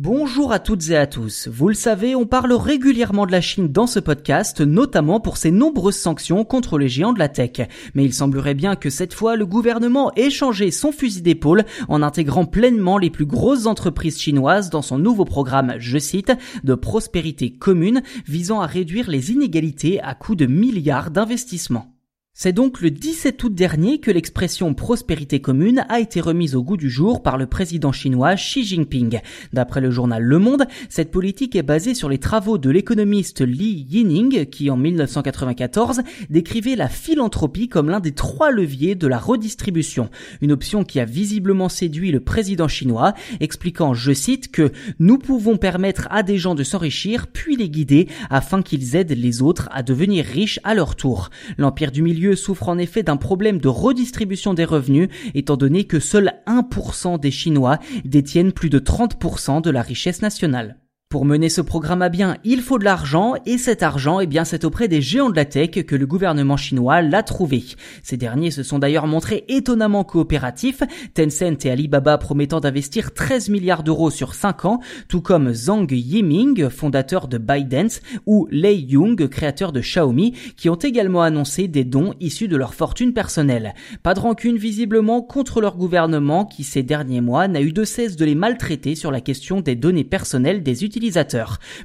Bonjour à toutes et à tous. Vous le savez, on parle régulièrement de la Chine dans ce podcast, notamment pour ses nombreuses sanctions contre les géants de la tech. Mais il semblerait bien que cette fois, le gouvernement ait changé son fusil d'épaule en intégrant pleinement les plus grosses entreprises chinoises dans son nouveau programme, je cite, de prospérité commune visant à réduire les inégalités à coût de milliards d'investissements. C'est donc le 17 août dernier que l'expression prospérité commune a été remise au goût du jour par le président chinois Xi Jinping. D'après le journal Le Monde, cette politique est basée sur les travaux de l'économiste Li Yining qui en 1994 décrivait la philanthropie comme l'un des trois leviers de la redistribution. Une option qui a visiblement séduit le président chinois, expliquant, je cite, que nous pouvons permettre à des gens de s'enrichir puis les guider afin qu'ils aident les autres à devenir riches à leur tour. L'empire du milieu souffre en effet d'un problème de redistribution des revenus, étant donné que seul 1% des Chinois détiennent plus de 30% de la richesse nationale. Pour mener ce programme à bien, il faut de l'argent et cet argent, eh bien, c'est auprès des géants de la tech que le gouvernement chinois l'a trouvé. Ces derniers se sont d'ailleurs montrés étonnamment coopératifs, Tencent et Alibaba promettant d'investir 13 milliards d'euros sur 5 ans, tout comme Zhang Yiming, fondateur de ByteDance, ou Lei Yung, créateur de Xiaomi, qui ont également annoncé des dons issus de leur fortune personnelle. Pas de rancune visiblement contre leur gouvernement qui ces derniers mois n'a eu de cesse de les maltraiter sur la question des données personnelles des utilisateurs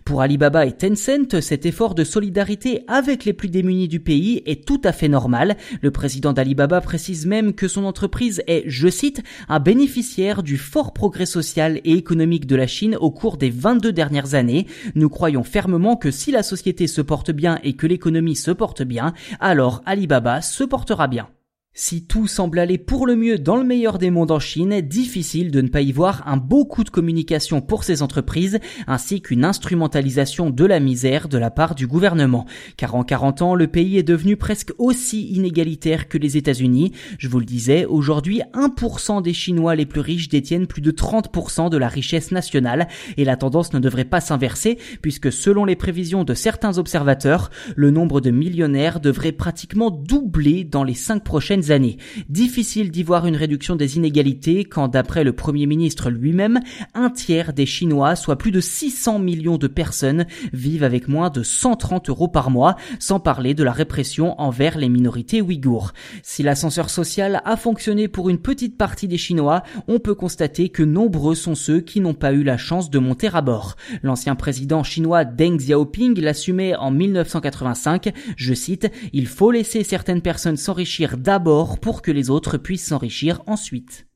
pour Alibaba et Tencent, cet effort de solidarité avec les plus démunis du pays est tout à fait normal. Le président d'Alibaba précise même que son entreprise est, je cite, un bénéficiaire du fort progrès social et économique de la Chine au cours des 22 dernières années. Nous croyons fermement que si la société se porte bien et que l'économie se porte bien, alors Alibaba se portera bien. Si tout semble aller pour le mieux dans le meilleur des mondes en Chine, difficile de ne pas y voir un beau coup de communication pour ces entreprises, ainsi qu'une instrumentalisation de la misère de la part du gouvernement. Car en 40 ans, le pays est devenu presque aussi inégalitaire que les États-Unis. Je vous le disais, aujourd'hui, 1% des Chinois les plus riches détiennent plus de 30% de la richesse nationale, et la tendance ne devrait pas s'inverser, puisque selon les prévisions de certains observateurs, le nombre de millionnaires devrait pratiquement doubler dans les 5 prochaines Difficile d'y voir une réduction des inégalités quand, d'après le Premier ministre lui-même, un tiers des Chinois, soit plus de 600 millions de personnes, vivent avec moins de 130 euros par mois, sans parler de la répression envers les minorités ouïghours. Si l'ascenseur social a fonctionné pour une petite partie des Chinois, on peut constater que nombreux sont ceux qui n'ont pas eu la chance de monter à bord. L'ancien président chinois Deng Xiaoping l'assumait en 1985, je cite, il faut laisser certaines personnes s'enrichir pour que les autres puissent s'enrichir ensuite.